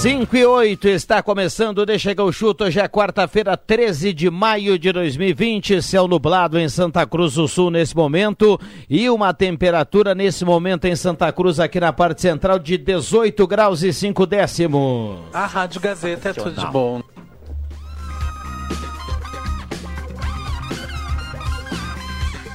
5 e 8 está começando, deixa que eu chuto. Hoje é quarta-feira, 13 de maio de 2020. Céu nublado em Santa Cruz do Sul nesse momento e uma temperatura nesse momento em Santa Cruz, aqui na parte central, de 18 graus e 5 décimos. A Rádio Gazeta é tudo de bom.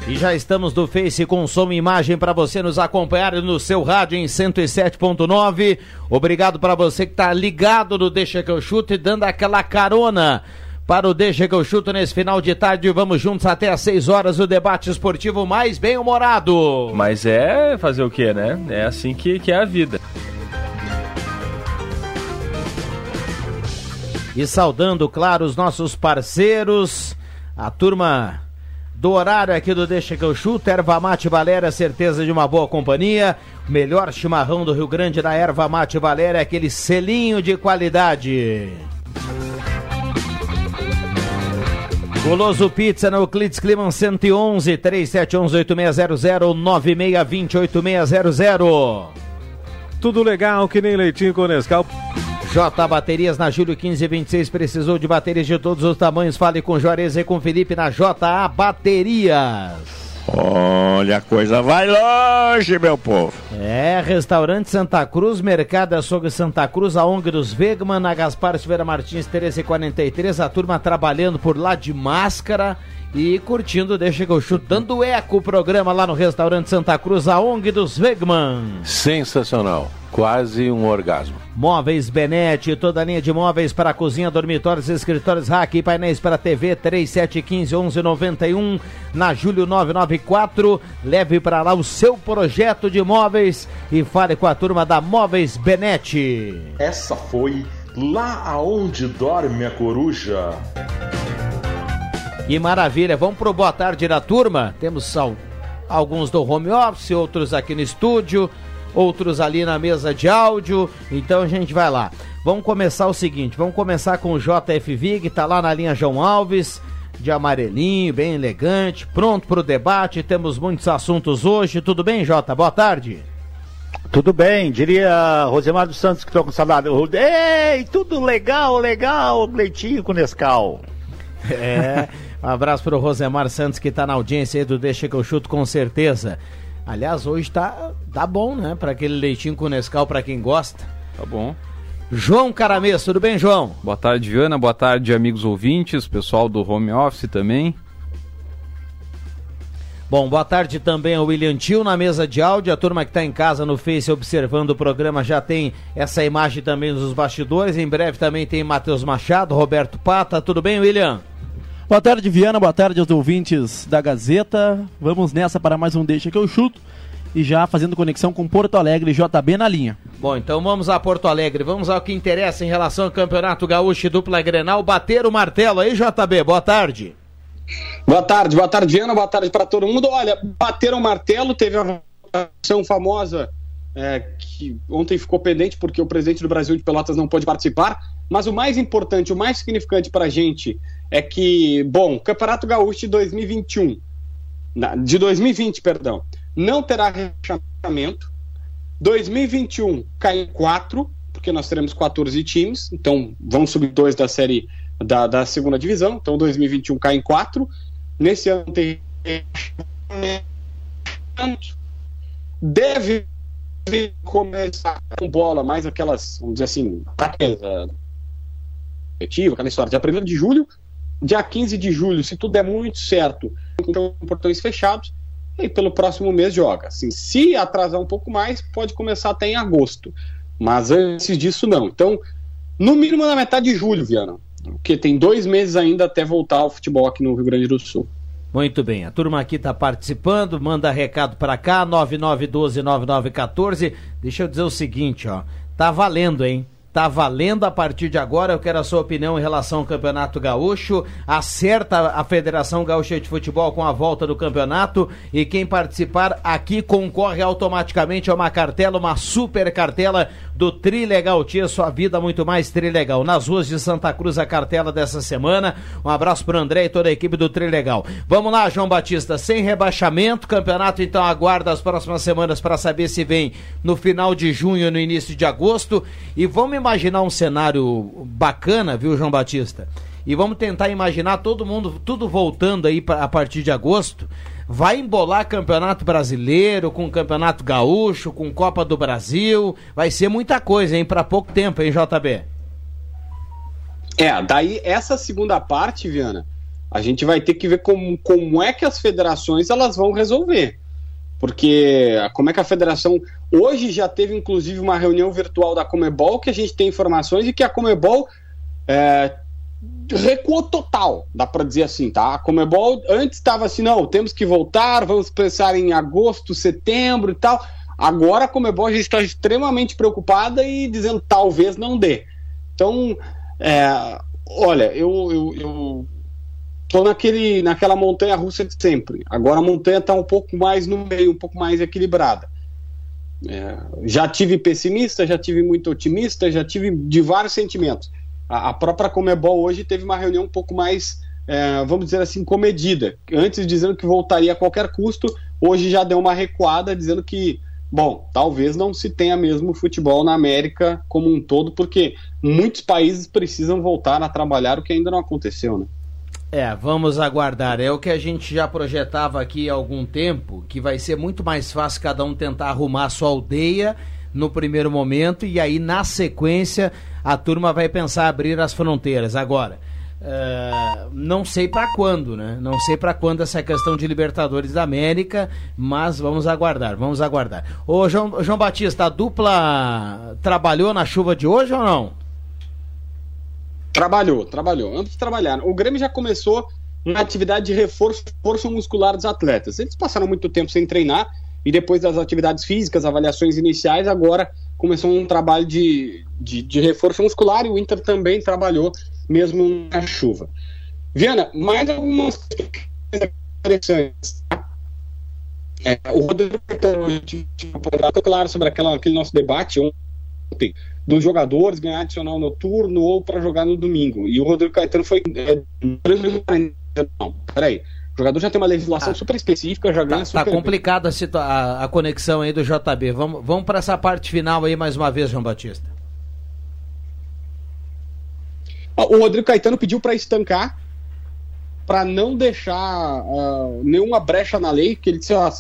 E já estamos do Face com som e imagem para você nos acompanhar no seu rádio em 107.9. Obrigado para você que está ligado no Deixa que eu chuto e dando aquela carona para o Deixa que eu chuto nesse final de tarde. Vamos juntos até às 6 horas o debate esportivo mais bem humorado. Mas é fazer o quê, né? É assim que, que é a vida. E saudando, claro, os nossos parceiros, a turma do horário aqui do Deixa que eu chuto. Erva Mate Valéria, certeza de uma boa companhia. Melhor chimarrão do Rio Grande da Erva Mate Valéria, aquele selinho de qualidade. Goloso Pizza no Euclides Climan 111 3711 8600 9620 8600. Tudo legal que nem leitinho com Nescau. J Baterias na Júlio 1526 precisou de baterias de todos os tamanhos. Fale com Juarez e com Felipe na JA Baterias. Olha, a coisa vai longe, meu povo. É, restaurante Santa Cruz, Mercado Açougue Santa Cruz, a ONG dos Vegman, na Gaspar Silveira Martins, 1343, a turma trabalhando por lá de máscara e curtindo, deixa que eu chuto, dando eco o programa lá no restaurante Santa Cruz, a ONG dos Vegman. Sensacional quase um orgasmo. Móveis Benete, toda a linha de móveis para cozinha, dormitórios, escritórios, rack e painéis para TV 3715 1191 na Júlio 994. Leve para lá o seu projeto de móveis e fale com a turma da Móveis Benete. Essa foi lá aonde dorme a coruja. Que maravilha, vamos pro boa tarde da turma. Temos alguns do home office, outros aqui no estúdio outros ali na mesa de áudio. Então a gente vai lá. Vamos começar o seguinte: vamos começar com o JF Vig, tá lá na linha João Alves, de amarelinho, bem elegante, pronto para o debate. Temos muitos assuntos hoje. Tudo bem, Jota? Boa tarde. Tudo bem, diria Rosemar dos Santos que estou com saudade. Ei, tudo legal, legal, Leitinho com Nescau. É, um abraço para o Rosemar Santos que está na audiência aí do Deixa que eu chuto com certeza. Aliás, hoje tá, tá bom, né? Para aquele leitinho com Nescau para quem gosta. Tá bom. João Caramês, tudo bem, João? Boa tarde, Ana. Boa tarde, amigos ouvintes, pessoal do home office também. Bom, boa tarde também ao William Tio na mesa de áudio. A turma que está em casa no Face observando o programa já tem essa imagem também nos bastidores. Em breve também tem Matheus Machado, Roberto Pata. Tudo bem, William? Boa tarde, Viana. Boa tarde aos ouvintes da Gazeta. Vamos nessa para mais um Deixa que eu chuto. E já fazendo conexão com Porto Alegre JB na linha. Bom, então vamos a Porto Alegre. Vamos ao que interessa em relação ao Campeonato Gaúcho e dupla Grenal. Bater o martelo aí, JB. Boa tarde. Boa tarde, boa tarde, Viana. Boa tarde para todo mundo. Olha, bateram o martelo, teve a votação famosa é, que ontem ficou pendente porque o presidente do Brasil de Pelotas não pôde participar. Mas o mais importante, o mais significante para a gente é que, bom, Campeonato Gaúcho de 2021, de 2020, perdão, não terá rechaçamento. 2021 cai em 4, porque nós teremos 14 times, então vão subir dois da série da, da segunda divisão, então 2021 cai em 4. Nesse ano tem deve começar com bola, mais aquelas, vamos dizer assim, aquela história. Dia 1 de julho, dia 15 de julho, se tudo der muito certo, com portões fechados, e pelo próximo mês joga. Assim, se atrasar um pouco mais, pode começar até em agosto. Mas antes disso, não. Então, no mínimo na metade de julho, Viana. Porque tem dois meses ainda até voltar ao futebol aqui no Rio Grande do Sul. Muito bem, a turma aqui está participando, manda recado para cá, 99129914. Deixa eu dizer o seguinte, ó, tá valendo, hein? Tá valendo a partir de agora. Eu quero a sua opinião em relação ao Campeonato Gaúcho. Acerta a Federação Gaúcha de Futebol com a volta do campeonato. E quem participar aqui concorre automaticamente a uma cartela, uma super cartela do Trilegal. Tia, sua vida muito mais Trilegal. Nas ruas de Santa Cruz, a cartela dessa semana. Um abraço pro André e toda a equipe do Trilegal. Vamos lá, João Batista. Sem rebaixamento. Campeonato então aguarda as próximas semanas para saber se vem no final de junho no início de agosto. E vamos imaginar um cenário bacana, viu, João Batista? E vamos tentar imaginar todo mundo, tudo voltando aí pra, a partir de agosto. Vai embolar campeonato brasileiro, com campeonato gaúcho, com Copa do Brasil. Vai ser muita coisa, hein? Para pouco tempo, hein, JB? É, daí essa segunda parte, Viana, a gente vai ter que ver como, como é que as federações elas vão resolver. Porque como é que a federação. Hoje já teve inclusive uma reunião virtual da Comebol que a gente tem informações de que a Comebol é, recuou total, dá para dizer assim, tá? A Comebol antes estava assim, não, temos que voltar, vamos pensar em agosto, setembro e tal. Agora a Comebol já está extremamente preocupada e dizendo talvez não dê. Então, é, olha, eu, eu, eu tô naquele, naquela montanha russa de sempre. Agora a montanha está um pouco mais no meio, um pouco mais equilibrada. É, já tive pessimista, já tive muito otimista, já tive de vários sentimentos. A, a própria Comebol hoje teve uma reunião um pouco mais, é, vamos dizer assim, comedida. Antes dizendo que voltaria a qualquer custo, hoje já deu uma recuada dizendo que, bom, talvez não se tenha mesmo futebol na América como um todo, porque muitos países precisam voltar a trabalhar, o que ainda não aconteceu, né? É, vamos aguardar. É o que a gente já projetava aqui há algum tempo, que vai ser muito mais fácil cada um tentar arrumar a sua aldeia no primeiro momento e aí na sequência a turma vai pensar abrir as fronteiras. Agora, uh, não sei para quando, né? Não sei para quando essa questão de Libertadores da América, mas vamos aguardar, vamos aguardar. Ô João, João Batista, a dupla trabalhou na chuva de hoje ou não? Trabalhou, trabalhou. Ambos trabalharam. O Grêmio já começou uma atividade de reforço, reforço muscular dos atletas. Eles passaram muito tempo sem treinar e depois das atividades físicas, avaliações iniciais, agora começou um trabalho de, de, de reforço muscular e o Inter também trabalhou mesmo na chuva. Viana, mais algumas interessantes. É, o Rodrigo apontado claro sobre aquela, aquele nosso debate ontem dos jogadores ganhar adicional noturno ou para jogar no domingo. E o Rodrigo Caetano foi. É, não, peraí. O jogador já tem uma legislação tá. super específica, já ganha tá, super. Tá complicada a, a, a, conexão aí do JB. Vamos, vamos para essa parte final aí mais uma vez, João Batista. O Rodrigo Caetano pediu para estancar, para não deixar uh, nenhuma brecha na lei, que ele disse: ó,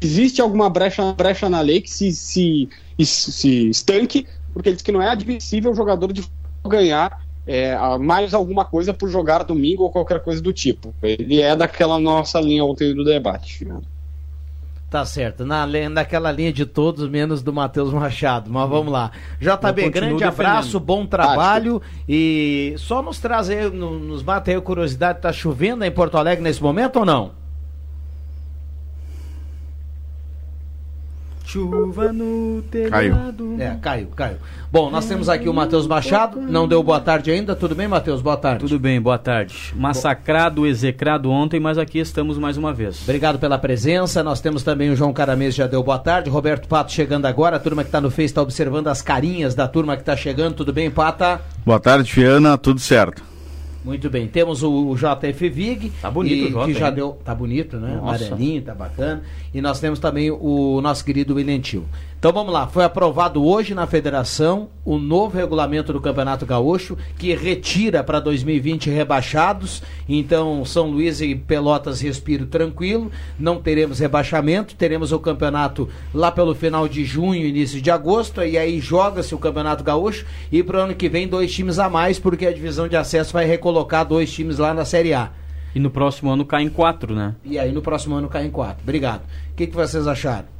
existe alguma brecha, brecha na lei que se, se, se estanque, porque ele diz que não é admissível o jogador de ganhar é, mais alguma coisa por jogar domingo ou qualquer coisa do tipo. Ele é daquela nossa linha ontem do debate. Tá certo, na, naquela linha de todos, menos do Matheus Machado. Mas vamos lá. JB, grande abraço, bom trabalho. E só nos traz aí, nos mata aí a curiosidade, tá chovendo em Porto Alegre nesse momento ou não? Chuva no telhado. Caiu. É, caiu, caiu. Bom, nós temos aqui o Matheus Machado. Não deu boa tarde ainda. Tudo bem, Matheus? Boa tarde. Tudo bem, boa tarde. Massacrado, execrado ontem, mas aqui estamos mais uma vez. Obrigado pela presença. Nós temos também o João Caramês, já deu boa tarde. Roberto Pato chegando agora. A turma que está no Face está observando as carinhas da turma que está chegando. Tudo bem, Pata? Boa tarde, Fiana. Tudo certo. Muito bem. Temos o, o JF Vig. Tá bonito e, o J, que já deu, Tá bonito, né? Nossa. Amarelinho, tá bacana. E nós temos também o nosso querido William Tio. Então vamos lá, foi aprovado hoje na federação o novo regulamento do Campeonato Gaúcho que retira para 2020 rebaixados. Então São Luís e Pelotas respiro tranquilo, não teremos rebaixamento, teremos o campeonato lá pelo final de junho, início de agosto, e aí joga-se o Campeonato Gaúcho e para o ano que vem dois times a mais porque a divisão de acesso vai recolocar dois times lá na Série A. E no próximo ano cai em quatro, né? E aí no próximo ano cai em quatro. Obrigado. O que, que vocês acharam?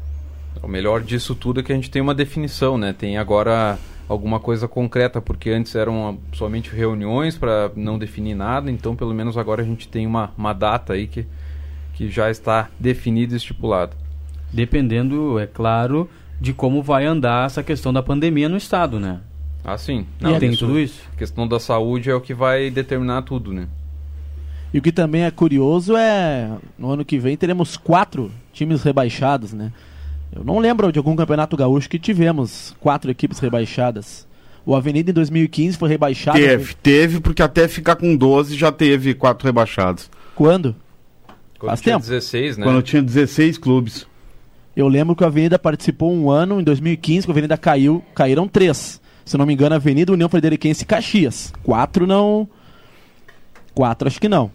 O melhor disso tudo é que a gente tem uma definição, né? Tem agora alguma coisa concreta, porque antes eram somente reuniões para não definir nada, então pelo menos agora a gente tem uma, uma data aí que, que já está definida e estipulada. Dependendo, é claro, de como vai andar essa questão da pandemia no estado, né? Ah, sim. Não, tem tudo isso. A questão da saúde é o que vai determinar tudo, né? E o que também é curioso é, no ano que vem teremos quatro times rebaixados, né? Eu não lembro de algum campeonato gaúcho que tivemos quatro equipes rebaixadas. O Avenida em 2015 foi rebaixado. Teve, teve, porque até ficar com 12 já teve quatro rebaixados. Quando? Quando Faz tinha tempo. 16, né? Quando tinha 16 clubes. Eu lembro que a Avenida participou um ano, em 2015, que a Avenida caiu, caíram três. Se eu não me engano, a Avenida União Frederiquense e Caxias. Quatro não. Quatro acho que não.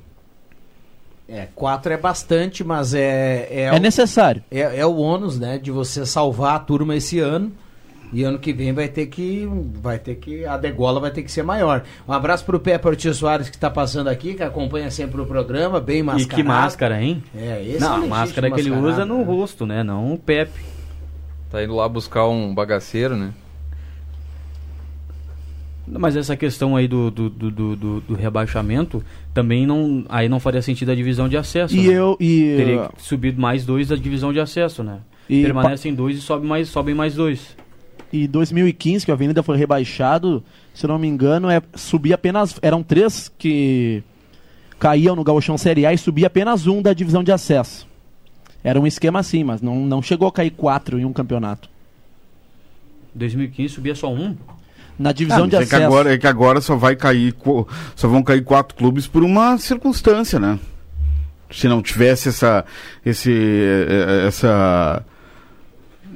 É, quatro é bastante, mas é. É, É o- necessário. É, é o ônus, né, de você salvar a turma esse ano. E ano que vem vai ter que. Vai ter que. A degola vai ter que ser maior. Um abraço pro Pepe Ortiz Soares que está passando aqui, que acompanha sempre o programa, bem E mascarado. que máscara, hein? É, esse Não, é a máscara que ele usa no né? rosto, né? Não o Pepe. Tá indo lá buscar um bagaceiro, né? Mas essa questão aí do, do, do, do, do- rebaixamento também não. Aí não faria sentido a divisão de acesso. E né? eu. E, Teria que subir mais dois da divisão de acesso, né? E Permanecem dois e sobe mais, sobem mais dois. E 2015, que a Avenida foi rebaixado, se não me engano, é subir apenas. Eram três que caíam no Gauchão Série A e subia apenas um da divisão de acesso. Era um esquema assim, mas não, não chegou a cair quatro em um campeonato. 2015 subia só um. Na divisão Ah, de é que acesso. agora é que agora só vai cair só vão cair quatro clubes por uma circunstância, né? Se não tivesse essa esse eh, essa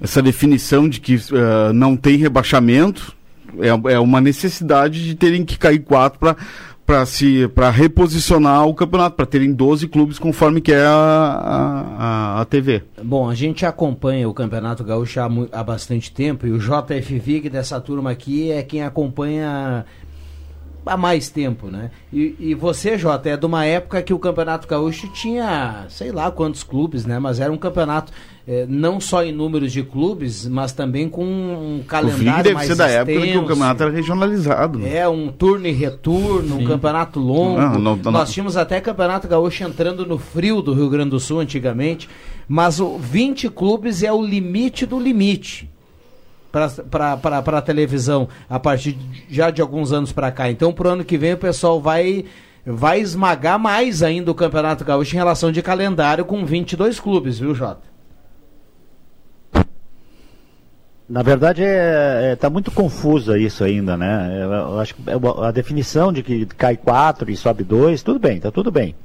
essa definição de que eh, não tem rebaixamento é, é uma necessidade de terem que cair quatro para para se para reposicionar o campeonato para terem 12 clubes conforme que é a, a, a, TV. Bom, a gente acompanha o Campeonato Gaúcho há, há bastante tempo e o JF Vig dessa turma aqui é quem acompanha há mais tempo, né? E, e você, Jota, é de uma época que o Campeonato Gaúcho tinha, sei lá quantos clubes, né? Mas era um campeonato eh, não só em números de clubes, mas também com um O calendário deve mais ser da época em que o extenso. campeonato era regionalizado. né? É, um turno e retorno, um Sim. campeonato longo. Não, não, não. Nós tínhamos até campeonato gaúcho entrando no frio do Rio Grande do Sul antigamente. Mas o 20 clubes é o limite do limite para a televisão a partir de- já de alguns anos para cá. Então, pro ano que vem, o pessoal vai. Vai esmagar mais ainda o Campeonato Gaúcho em relação de calendário com 22 clubes, viu, Jota? Na verdade, é, é, tá muito confusa isso ainda, né? Eu, acho que é a definição de que cai quatro e sobe dois, tudo bem, tá tudo bem.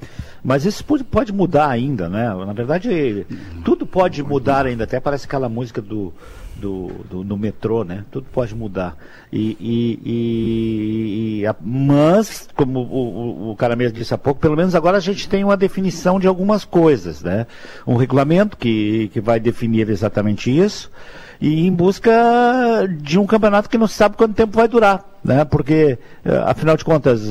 Mas isso pode mudar ainda, né? Na verdade, tudo pode mudar ainda. Até parece aquela música do, do, do, do metrô, né? Tudo pode mudar. E, e, e- a- mas, como o, o, o cara mesmo disse há pouco, pelo menos agora a gente tem uma definição de algumas coisas, né? Um regulamento que, que vai definir exatamente isso e em busca de um campeonato que não se sabe quanto tempo vai durar, né? Porque, eh, afinal de contas,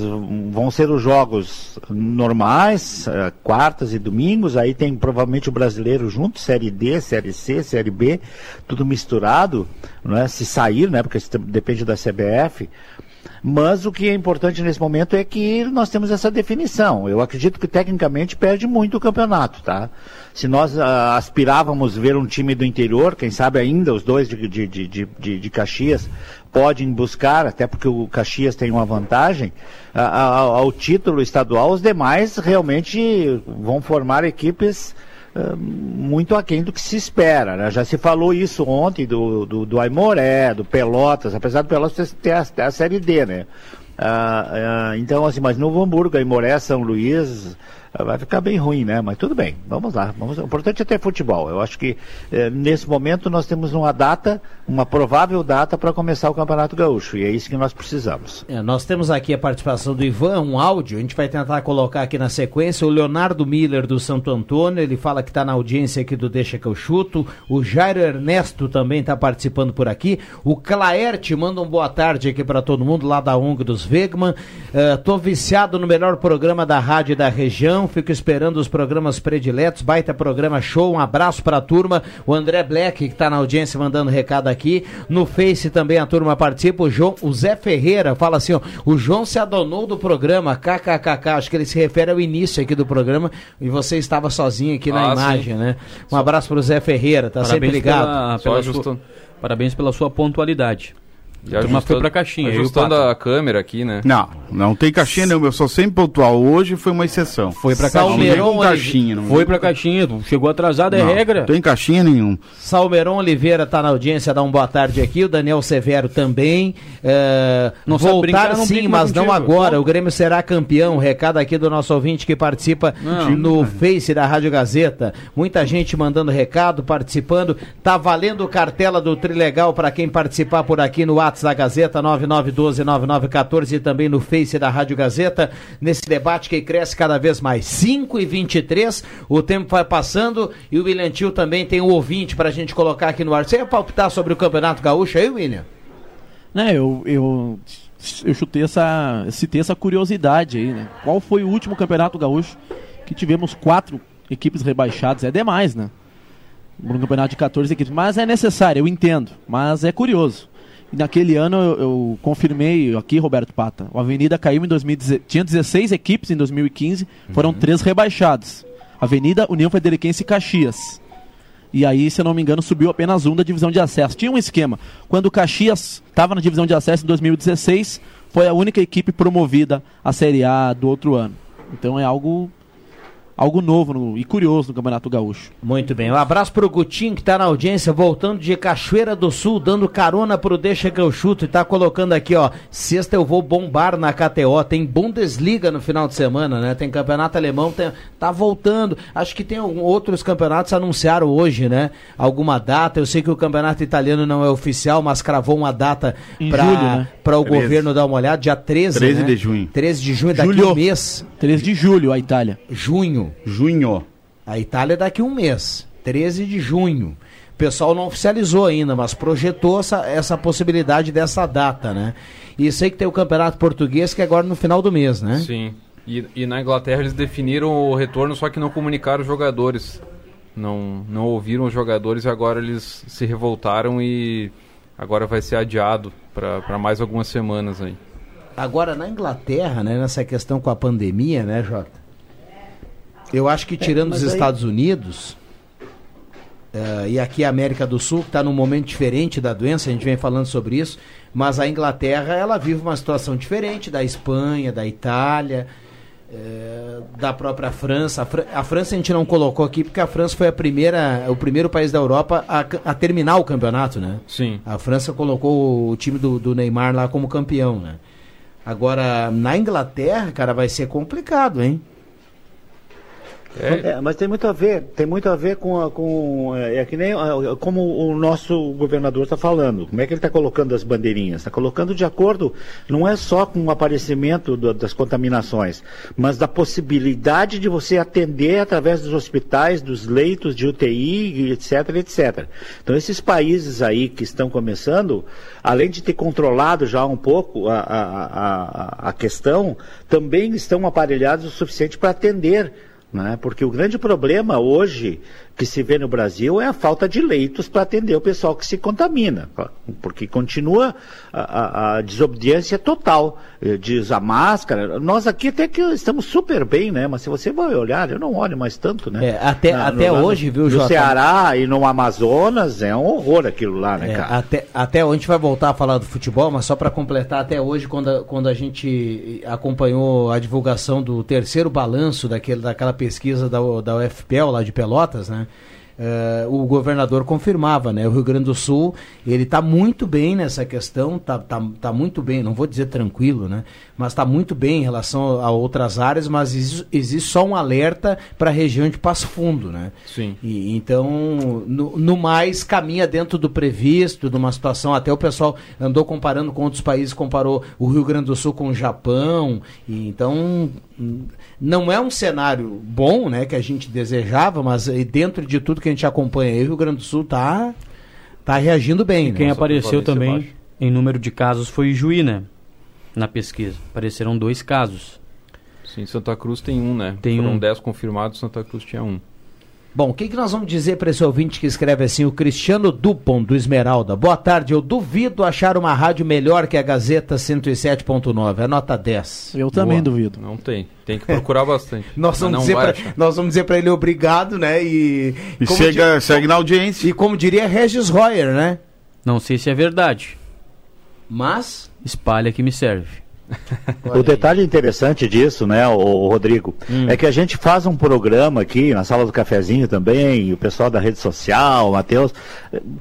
vão ser os jogos normais, eh, quartas e domingos, aí tem provavelmente o brasileiro junto, Série D, Série C, Série B, tudo misturado, né? Se sair, né? Porque depende da CBF. Mas o que é importante nesse momento é que nós temos essa definição. Eu acredito que tecnicamente perde muito o campeonato, tá? Se nós ah, aspirávamos ver um time do interior, quem sabe ainda os dois de, de, de, de, de- Caxias podem buscar, até porque o Caxias tem uma vantagem, ao título estadual, os demais realmente vão formar equipes muito aquém do que se espera. né? Já se falou isso ontem do, do, do Aimoré, do Pelotas, apesar do Pelotas ter a, ter a Série D, né? Ah, ah, então, assim, mas Novo Hamburgo, Aimoré, São Luís, vai ficar bem ruim, né? Mas tudo bem, vamos lá. Vamos, o importante é ter futebol. Eu acho que eh, nesse momento nós temos uma data, uma provável data para começar o Campeonato Gaúcho. E é isso que nós precisamos. É, nós temos aqui a participação do Ivan, um áudio, a gente vai tentar colocar aqui na sequência. O Leonardo Miller do Santo Antônio, ele fala que está na audiência aqui do Deixa que eu chuto. O Jairo Ernesto também está participando por aqui. O Claerte manda um boa tarde aqui para todo mundo lá da ONG dos Wegman. Uh, tô viciado no melhor programa da rádio da região, fico esperando os programas prediletos. Baita programa show, um abraço para a turma. O André Black, que está na audiência, mandando recado aqui. No Face também a turma participa. O, João, o Zé Ferreira fala assim: ó, o João se adonou do programa, kkkk. Acho que ele se refere ao início aqui do programa e você estava sozinho aqui na Ah, imagem, sim. né? Um abraço para o Zé Ferreira, tá sempre ligado. Pela, pela sua, parabéns pela sua pontualidade. E A turma foi pra caixinha. Ajustando a câmera aqui, né? Não, não tem caixinha não, eu sou sempre pontual. Hoje foi uma exceção. Foi pra Salmeron, Não tem caixinha. Não. Foi pra caixinha, chegou atrasado, é Não, regra. Tem caixinha nenhum. Salmeron Oliveira está na audiência, dá um boa tarde aqui. O Daniel Severo também. É, Não voltar brincar, não sim, mas não agora. O Grêmio será campeão. Recado aqui do nosso ouvinte que participa Não. no Face da Rádio Gazeta. Muita gente mandando recado, participando. Tá valendo cartela do Trilegal para quem participar por aqui no Da Gazeta 99129914 e também no Face da Rádio Gazeta. Nesse debate que cresce cada vez mais. 5 e 23 o tempo vai passando e o William Tio também tem um ouvinte para a gente colocar aqui no ar. Você ia palpitar sobre o Campeonato Gaúcho aí, William? Né, eu, eu, eu chutei essa. citei essa curiosidade aí, né? Qual foi o último campeonato gaúcho que tivemos quatro equipes rebaixadas? É demais, né? No campeonato de 14 equipes. Mas é necessário, eu entendo. Mas é curioso. E naquele ano eu, eu confirmei aqui, Roberto Pata. A Avenida caiu em 2016. Tinha 16 equipes em 2015, foram três rebaixados. Avenida, União Frederiquense e Caxias. E aí, se eu não me engano, subiu apenas um da divisão de acesso. Tinha um esquema. Quando o Caxias estava na divisão de acesso em 2016, foi a única equipe promovida à Série A do outro ano. Então é algo algo novo no- e curioso no Campeonato Gaúcho. Muito bem. Um abraço pro Gutinho que tá na audiência, voltando de Cachoeira do Sul, dando carona pro Deixa que eu chuto e tá colocando aqui, ó. Sexta eu vou bombar na KTO. Tem Bundesliga no final de semana, né? Tem campeonato alemão, tem- tá voltando. Acho que tem outros campeonatos anunciaram hoje, né? Alguma data. Eu sei que o campeonato italiano não é oficial, mas cravou uma data julho, né? o 13. governo dar uma olhada, dia 13, 13 né? de junho. 13 de junho, daqui Julho. um mês. 13 de julho, a Itália. Junho. Junho. A Itália é daqui a um mês, 13 de junho. O pessoal não oficializou ainda, mas projetou essa, essa possibilidade dessa data, né? E sei que tem o Campeonato Português que é agora no final do mês, né? Sim. E, e na Inglaterra eles definiram o retorno, só que não comunicaram os jogadores. Não, não ouviram os jogadores e agora eles se revoltaram e agora vai ser adiado para mais algumas semanas aí. Agora na Inglaterra, né, nessa questão com a pandemia, né, Jota? Eu acho que tirando mas os aí- Estados Unidos eh, e aqui a América do Sul, que está num momento diferente da doença, a gente vem falando sobre isso, mas a Inglaterra ela vive uma situação diferente da Espanha, da Itália, eh, da própria França. A, Fran- a França a gente não colocou aqui porque a França foi a primeira, o primeiro país da Europa a, a terminar o campeonato, né? Sim. A França colocou o time do, do Neymar lá como campeão, né? Agora, na Inglaterra, cara, vai ser complicado, hein? É, mas tem muito a ver, tem muito a ver com, com é, é que nem é, como o nosso governador está falando. Como é que ele está colocando as bandeirinhas? Está colocando de acordo, não é só com o aparecimento do- das contaminações, mas da possibilidade de você atender através dos hospitais, dos leitos de UTI, etc, etc. Então esses países aí que estão começando, além de ter controlado já um pouco a, a, a, a questão, também estão aparelhados o suficiente para atender né? Porque o grande problema hoje que se vê no Brasil é a falta de leitos para atender o pessoal que se contamina, porque continua a, a- a desobediência total eh, de usar máscara. Nós aqui até que estamos super bem, né? Mas se você vai olhar, eu não olho mais tanto, né? É, até- até lá hoje, viu, no Jota? Ceará e no Amazonas é um horror aquilo lá, né, É, cara? até, até hoje a gente vai voltar a falar do futebol, mas só para completar, até hoje, quando a, quando a gente acompanhou a divulgação do terceiro balanço daquele, daquela pesquisa da, da UFPEL lá de Pelotas, né? Eh, o governador confirmava, né? O Rio Grande do Sul, ele está muito bem nessa questão, tá, tá, tá muito bem, não vou dizer tranquilo, né? Mas está muito bem em relação a outras áreas, mas existe, existe só um alerta para a região de Passo Fundo, né? Sim. E, então, no, no mais, caminha dentro do previsto, de uma situação, até o pessoal andou comparando com outros países, comparou o Rio Grande do Sul com o Japão, e então não é um cenário bom, né, que a gente desejava, mas dentro de tudo que a gente acompanha aí, o Rio Grande do Sul tá, tá reagindo bem. E né? quem apareceu prevalência também baixa. em número de casos foi Juí, né? Na pesquisa. Apareceram dois casos. Sim, Santa Cruz tem um, né? Tem Foram um. 10 confirmados, Santa Cruz tinha um. Bom, o que, que nós vamos dizer para esse ouvinte que escreve assim, o Cristiano Dupont, do Esmeralda? Boa tarde, eu duvido achar uma rádio melhor que a Gazeta 107.9, é nota 10. Eu também Boa. duvido. Não tem. Tem que procurar bastante. Nós vamos, não dizer pra, nós vamos dizer para ele obrigado, né? E, E como chega, segue na audiência. e como diria Regis Royer, né? Não sei se é verdade. Mas Espalha que me serve. O detalhe interessante disso, né, o, Rodrigo, é que a gente faz um programa aqui na sala do cafezinho também, o pessoal da rede social, o Matheus,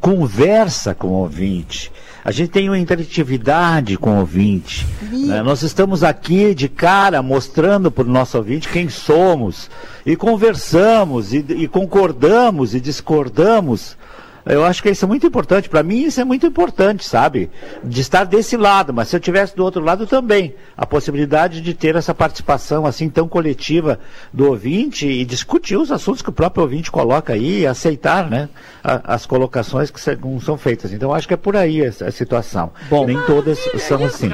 conversa com o ouvinte. A gente tem uma interatividade com o ouvinte. né? Nós estamos aqui de cara mostrando para o nosso ouvinte quem somos. E conversamos, e, e concordamos, e discordamos. Eu acho que isso é muito importante. Para mim, isso é muito importante, sabe? De estar desse lado, mas se eu tivesse do outro lado também, a possibilidade de ter essa participação assim tão coletiva do ouvinte e discutir os assuntos que o próprio ouvinte coloca aí, e aceitar, né, a- as colocações que são- são feitas. Então, acho que é por aí essa a situação. Bom. Nem todas são assim.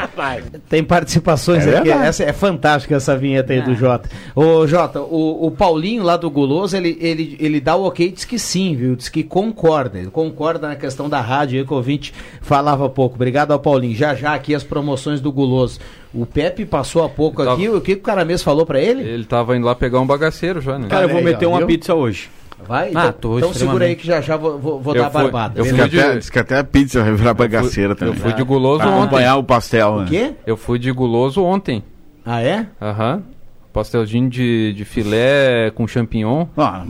tem participações É aqui. Essa é fantástica essa vinheta aí do Jota. Ô, Jota, o, o Paulinho lá do Guloso, ele, ele, ele dá o ok, diz que sim, viu? Diz que concorda. Concorda na questão da rádio aí que o ouvinte falava há pouco. Obrigado ao Paulinho. Já já aqui as promoções do Guloso. O Pepe passou há pouco Tava- aqui. O que que o cara mesmo falou pra ele? Ele tava indo lá pegar um bagaceiro já, né? Cara, eu vou aí, meter ó, uma viu? pizza hoje. Vai? Ah, então então segura aí que já já vou, vou, vou Eu dar fui- barbada. eu fui de- até, diz que até a pizza vai virar bagaceira Eu também. fui de guloso Pra ontem. acompanhar o pastel. O né? quê? Eu fui de guloso ontem. Ah, é? Aham. Pastelzinho de, de filé com champignon. Ah.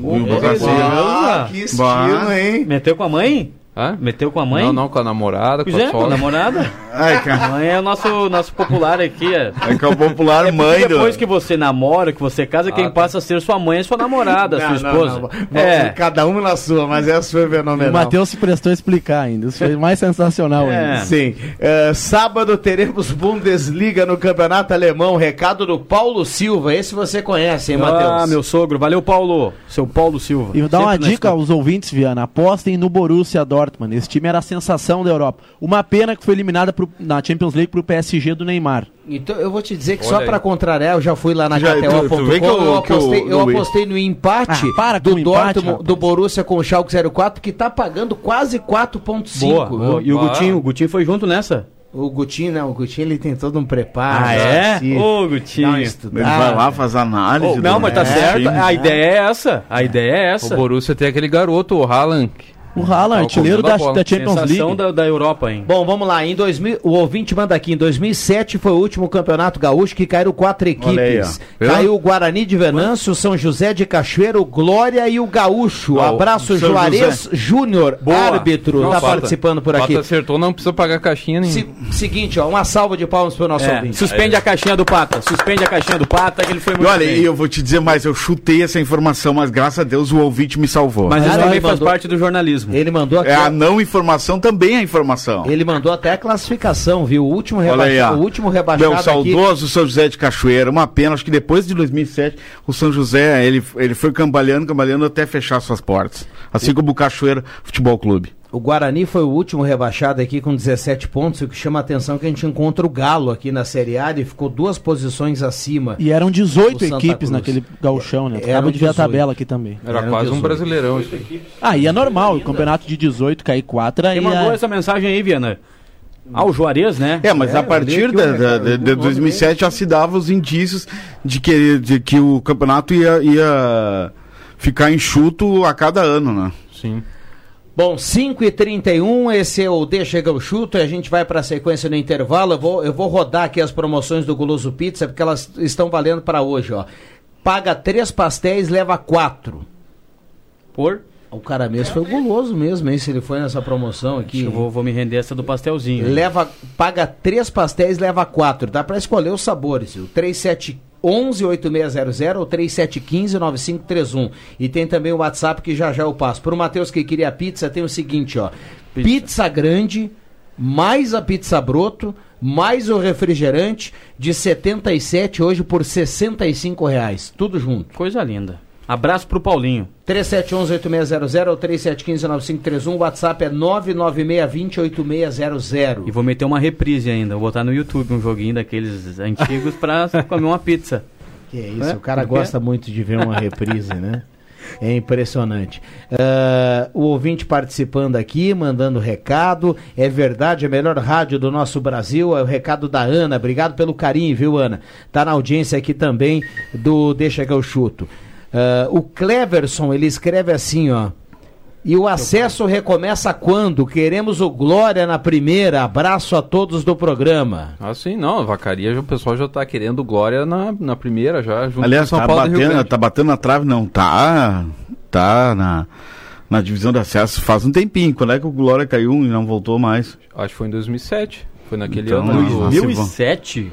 Ah, que estilo, hein? Meteu com a mãe? Hã? Meteu com a mãe? Não, não, com a namorada, Pois com a é, com a sogra. namorada. Ai, A cara. mãe é o nosso, nosso popular aqui. É. É que é o popular É mãe do... depois que você namora, que você casa, quem tá. passa a ser sua mãe é sua namorada, sua Não, não, esposa. não. É. Cada um na sua, mas essa foi E fenomenal. o Matheus se prestou a explicar ainda. Isso foi mais sensacional É. ainda. Sim. É, sábado teremos Bundesliga no Campeonato Alemão. Recado do Paulo Silva. Esse você conhece, hein, Matheus? Ah, meu sogro. Valeu, Paulo. Seu Paulo Silva. E vou dar uma Sempre na dica aos ouvintes, Viana. Apostem no Borussia Dortmund. Esse time era a sensação da Europa. Uma pena que foi eliminada pro- na Champions League pro PSG do Neymar. Então eu vou te dizer que Olha só pra contrariar, eu já fui lá na KTO.com, o- eu, o- apostei, eu o- apostei no empate Ah, para do o empate, Dortmund, rapaz. do Borussia com o Schalke 04, que tá pagando quase 4.5. Boa, boa. E o. Gutinho, o Gutinho foi junto nessa? O Gutinho, não, o Gutinho ele tem todo um preparo. Ah, é? assim, Ô, Gutinho. Ele vai lá, faz análise. Oh, não, do- mas tá É, certo. time. A ideia é essa. A ideia é O essa. Borussia tem aquele garoto, o Haaland. O Haaland, Tá, artilheiro da, da Champions Sensação League. da, da Europa, hein? Bom, vamos lá. Em 2000, o ouvinte manda aqui. Em 2007 foi o último campeonato gaúcho que caíram quatro aí, equipes. Caiu o Guarani de Venâncio, o São José de Cachoeiro, o Glória e o Gaúcho. Ah, Abraço, São Juarez Júnior, árbitro, Não, tá participando por Pata aqui. acertou, não precisa pagar caixinha nenhuma. Se- seguinte, ó, uma salva de palmas pro nosso É, ouvinte. suspende a caixinha do Pata. Suspende a caixinha do Pata, que ele foi E muito olha, bem. e eu vou te dizer mais, eu chutei essa informação, mas graças a Deus o ouvinte me salvou. Mas isso também faz parte do jornalismo. Ele mandou aqui. É a não informação também é informação. Ele mandou até a classificação, viu? O último, Olha aí, rebaixa- ó. o último rebaixado Meu aqui. saudoso São José de Cachoeira, uma pena, acho que depois de 2007, o São José, ele, ele foi cambaleando, cambaleando até fechar suas portas. Assim como o Cachoeira Futebol Clube. O Guarani foi o último rebaixado aqui com 17 pontos. E o que chama a atenção é que a gente encontra o Galo aqui na Série A. Ele ficou duas posições acima. E eram 18 O Santa equipes Cruz. naquele gauchão, né? Acaba de ver a 18. tabela aqui também. Era Eram quase um 18. brasileirão isso aqui. Ah, e é normal, o campeonato de 18 cair 4 aí. Quem mandou é- essa mensagem aí, Viana? Ah, o Juarez, né? É, mas É, a partir da, da- de, de o nome 2007 já se dava os indícios de que, de que o campeonato ia, ia ficar enxuto a cada ano, né? Sim. Bom, 5 e 31 esse é o Deixa que eu chuto e a gente vai para a sequência no intervalo. Eu vou, eu vou rodar aqui as promoções do Guloso Pizza, porque elas estão valendo para hoje, ó. Paga três pastéis, leva quatro. Por? O cara mesmo foi guloso mesmo, hein? Se ele foi nessa promoção aqui. Eu vou, vou me render essa do pastelzinho. Leva, paga três pastéis, leva quatro. Dá pra escolher os sabores. O 3711 8600 ou 3715 9531. E tem também o WhatsApp que já já eu passo. Pro Matheus que queria pizza, tem o seguinte, ó. Pizza, pizza grande, mais a pizza broto, mais o refrigerante de 77 hoje por 65 reais. Tudo junto. Coisa linda. Abraço pro Paulinho. 3711-8600 ou 3715-9531. O WhatsApp é 99620-8600. E vou meter uma reprise ainda. Vou botar no YouTube um joguinho daqueles antigos pra comer uma pizza. Que é isso, é? o cara gosta muito de ver uma reprise, né? É impressionante. Uh, o ouvinte participando aqui, mandando recado. É verdade, a melhor rádio do nosso Brasil. É o recado da Ana. Obrigado pelo carinho, viu, Ana? Tá na audiência aqui também do Deixa que eu chuto. Uh, o Cleverson, ele escreve assim, ó. E o acesso recomeça quando? Queremos o Glória na primeira. Abraço a todos do programa. Assim, não, a vacaria o pessoal já está querendo Glória na, na primeira, já junto Aliás, com São tá Paulo batendo, tá batendo na trave, não, tá, tá na, na divisão de acesso faz um tempinho. Quando é que o Glória caiu e não voltou mais? Acho que foi em 2007. Foi naquele então, ano. 2007?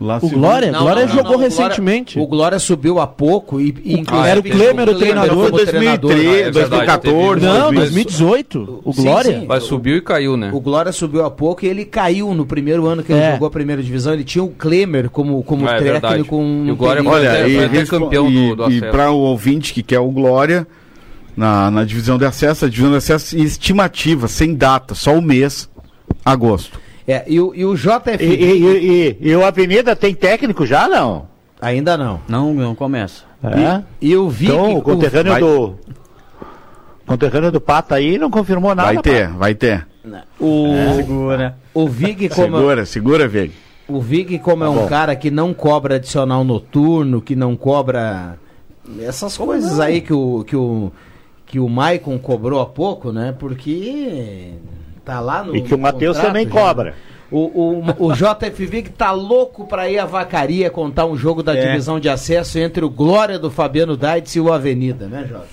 Lá o Glória? Não, Glória não, não, jogou recentemente. O Glória subiu há pouco e, e ah, era o Klemer o treinador. Foi 2013, 2014. Não, 2018. O Glória. Sim, sim. Mas subiu e caiu, né? O Glória subiu há pouco e ele caiu no primeiro ano que ele é. jogou a primeira divisão. Ele tinha o Klemer como, como é, técnico. Um, e o Glória olha, até, e, até campeão e, do, do E para o ouvinte que quer o Glória, na, na divisão de acesso, a divisão de acesso estimativa, sem data, só o mês, agosto. É, e, o, e o JF. E, e, e, e, o Avenida tem técnico já, não? Ainda não. Não, não começa. É? E, e o Vic. Então, o conterrâneo vai... do. Conterrâneo do Pata aí não confirmou nada. Vai ter, vai ter. O, é. Segura. O Vig como. Segura, segura, Vig. O Vig, como tá é um bom. cara que não cobra adicional noturno, que não cobra essas coisas aí que o, que o, que o Maicon cobrou há pouco, né? Porque Tá lá no. E que o Matheus também cobra. O, o, o JFV que tá louco para ir à vacaria contar um jogo da é. divisão de acesso entre o Glória do Fabiano Daitz e o Avenida, né, Jota?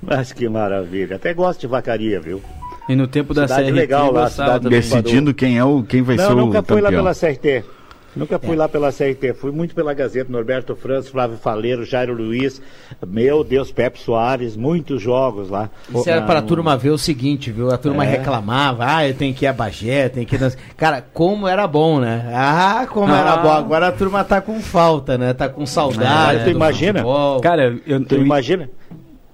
Mas que maravilha. Até gosto de vacaria, viu? E no tempo da cidade CRT, legal lá, cidade decidindo quem é o quem vai Não, ser o nunca fui lá pela CRT. Nunca fui é. lá pela CRT, fui muito pela Gazeta, Norberto França, Flávio Faleiro, Jairo Luiz, meu Deus, Pepe Soares, muitos jogos lá. Isso era para a turma ver o seguinte, viu? A turma é. reclamava, ah, eu tenho que ir a Bagé, tenho que ir... Cara, como era bom, né? Ah, como ah. era bom. Agora a turma tá com falta, né? Tá com saudade. É, tu imagina? Futebol. Cara, eu, tu eu... imagina?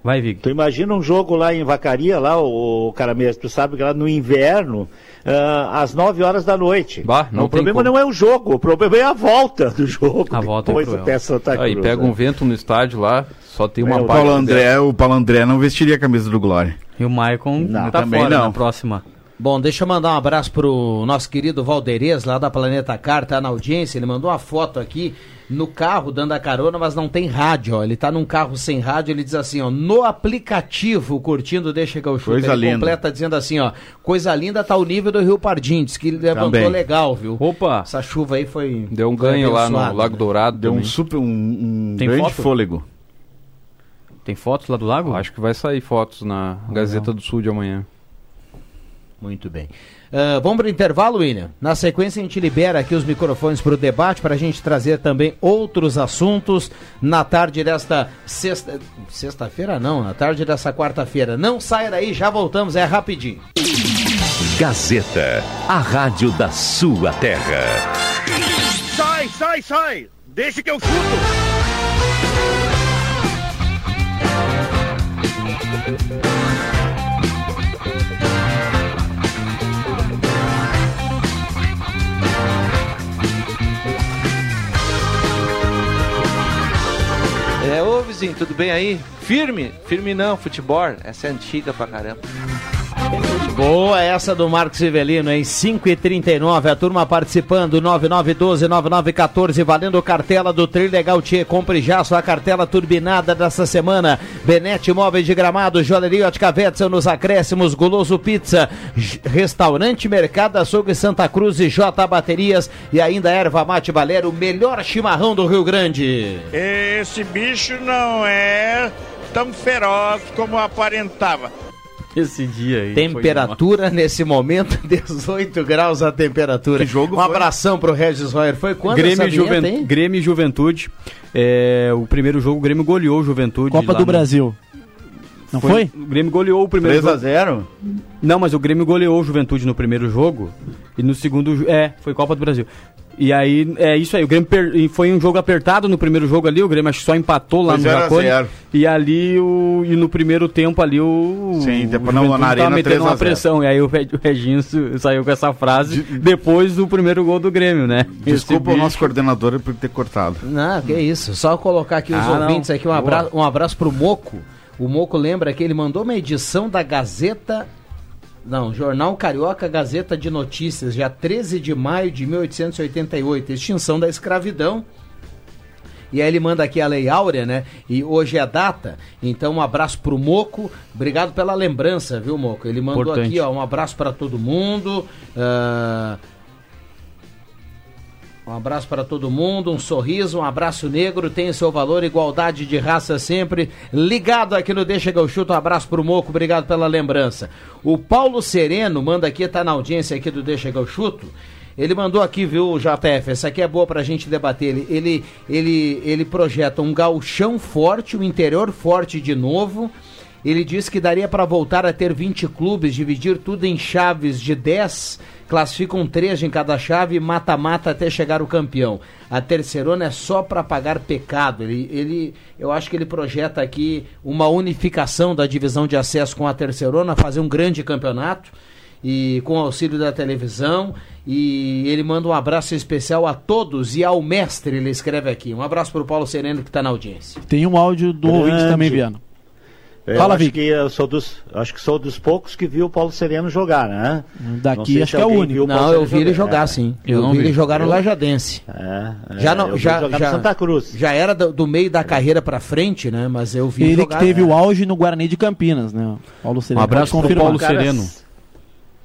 Vai, Vic. Tu imagina um jogo lá em Vacaria, lá, o, o cara mesmo, tu sabe que lá no inverno, uh, às 9 horas da noite. Bah, o problema não é o jogo, o problema é a volta do jogo. A volta depois é Santa Cruz, Aí pega né? um vento no estádio lá, só tem uma é, o Paulo André, O Paulo André não vestiria a camisa do Glória. E o Maicon não, tá também fora não. na próxima. Bom, deixa eu mandar um abraço pro nosso querido Valderez, lá da Planeta Car, tá na audiência. Ele mandou uma foto aqui no carro dando a carona, mas não tem rádio, ó. Ele tá num carro sem rádio, ele diz assim, ó, no aplicativo curtindo Deixa que eu chuto. Coisa ele linda. completa dizendo assim, ó, coisa linda tá o nível do Rio Pardinho, diz que levantou Também. legal, viu? Opa! Essa chuva aí foi Deu um ganho lá no Lago Dourado. Deu também. um super um, um tem grande foto? fôlego. Tem fotos lá do lago? Acho que vai sair fotos na Gazeta do Sul de amanhã. Muito bem. Uh, vamos para o intervalo, William? Na sequência, a gente libera aqui os microfones para o debate, para a gente trazer também outros assuntos na tarde desta sexta. Sexta-feira, não, na tarde dessa quarta-feira. Não saia daí, já voltamos, é rapidinho. Gazeta, a rádio da sua terra. Sai, sai, sai! Deixa que eu chuto! Ô vizinho, tudo bem aí? Firme? Firme não, futebol. Essa é antiga pra caramba. Boa essa do Marcos Rivelino, em 5 e 39 a turma participando, 9912-9914, valendo cartela do Trilegal Tchê. Compre já sua cartela turbinada dessa semana. Benete Móveis de Gramado, Joalheria Ótica Vetzel nos acréscimos, Guloso Pizza, Restaurante Mercado Açougue Santa Cruz e J Baterias e ainda Erva Mate Balero, o melhor chimarrão do Rio Grande. Esse bicho não é tão feroz como aparentava. Esse dia aí. Temperatura nesse momento, 18 graus a temperatura. jogo um foi? abração pro Regis Royer. Foi quando Grêmio, essa vinheta, Juven-? Grêmio e Juventude. É, o primeiro jogo, o Grêmio goleou o Juventude. Copa do no- Brasil. Não foi? O Grêmio goleou o primeiro 3 a jogo. 0 Não, mas o Grêmio goleou o Juventude no primeiro jogo. E no segundo. É, foi Copa do Brasil. E aí, é isso aí. O Grêmio per- foi um jogo apertado no primeiro jogo ali. O Grêmio acho que só empatou lá Foi no 0 a Jacone. 0. E ali, o, e no primeiro tempo ali, o. Sim, o depois na- Juventude na arena, tava metendo 3 a uma 0. pressão. E aí o, Re- o Reginho su- saiu com essa frase depois do primeiro gol do Grêmio, né? Desculpa o nosso coordenador por ter cortado. Não, que isso. Só colocar aqui os Ah, não. ouvintes aqui. Um Boa. abraço, um abraço pro Moco. O Moco lembra que ele mandou uma edição da Gazeta. Não, Jornal Carioca Gazeta de Notícias, dia 13 de maio de 1888, extinção da escravidão. E aí ele manda aqui a Lei Áurea, né? E hoje é a data. Então um abraço pro Moco. Obrigado pela lembrança, viu, Moco? Ele mandou Importante. aqui, ó, um abraço para todo mundo. ah, um abraço para todo mundo, um sorriso, um abraço negro, tem seu valor, igualdade de raça sempre. Ligado aqui no Deixa que eu chuto, um abraço pro Moco, obrigado pela lembrança. O Paulo Sereno manda aqui, tá na audiência aqui do Deixa que eu chuto. Ele mandou aqui, viu, JF, essa aqui é boa pra gente debater. Ele, ele, ele, ele projeta um galchão forte, um interior forte de novo. Ele diz que daria para voltar a ter 20 clubes, dividir tudo em chaves de 10, classificam 3 em cada chave, mata-mata até chegar o campeão. A terceirona é só para pagar pecado. Ele, ele, eu acho que ele projeta aqui uma unificação da divisão de acesso com a terceirona, fazer um grande campeonato e com o auxílio da televisão. E ele manda um abraço especial a todos e ao mestre, ele escreve aqui. Um abraço para o Paulo Sereno que está na audiência. Tem um áudio do Grande. ouvinte também, Viana. Eu Fala, acho Vic. que eu sou dos, acho que sou dos poucos que viu o Paulo Sereno jogar, né? Daqui acho que é o único. viu o Paulo Não, eu vi ele jogar É. sim. Eu Eu, não vi vi. ele jogar no Eu- Lajadense. É, é, Já não, já, já, no Santa Cruz. já era do, do meio da carreira pra frente, né? Mas eu vi Ele jogar. que teve o auge no Guarani de Campinas, né? Paulo Sereno. Um abraço confirmar. Paulo cara- Sereno.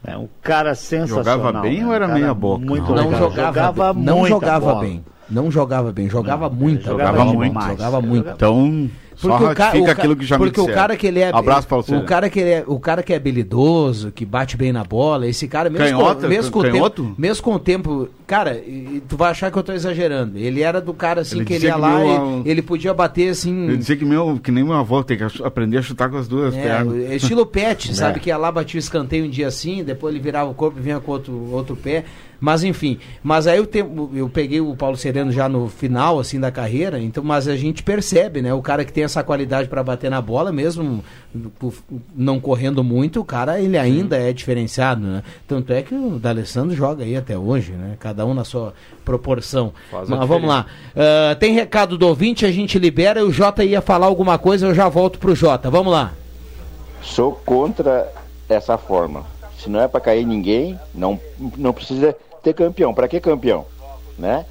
É um cara sensacional. Jogava bem né? ou era Um meia boca? Muito não legal. jogava, bem. não jogava bola. bem. Não jogava bem, jogava muito. jogava muito. Jogava muito. Então, só Porque, o, ca- ratifica o aquilo que já me porque o disseram. cara que ele é Abraço, Paulo o cara que ele é o cara que é habilidoso, que bate bem na bola, esse cara mesmo Canhota? com, mesmo com o Canhoto? tempo, mesmo com o tempo, cara, e- tu vai achar que eu tô exagerando. Ele era do cara assim Ele que ele ia que lá meu- e ele podia bater assim Eu dizia que, meu, que nem meu avô tem que aprender a chutar com as duas É, pernas. estilo pet, É. sabe? Que ia lá, batia o escanteio um dia assim, depois ele virava o corpo e vinha com outro, outro pé. Mas enfim, mas aí eu, te, eu peguei o Paulo Sereno já no final, assim, da carreira, então, mas a gente percebe, né? O cara que tem essa qualidade para bater na bola, mesmo não correndo muito, o cara, ele ainda é diferenciado, né? Tanto é que o D'Alessandro joga aí até hoje, né? Cada um na sua proporção. Faz Mas vamos lá. Ah, tem recado do ouvinte, a gente libera, e o Jota ia falar alguma coisa, eu já volto pro Jota. Vamos lá. Sou contra essa forma. Se não é para cair ninguém, não, não precisa ter campeão. Para que campeão? Né?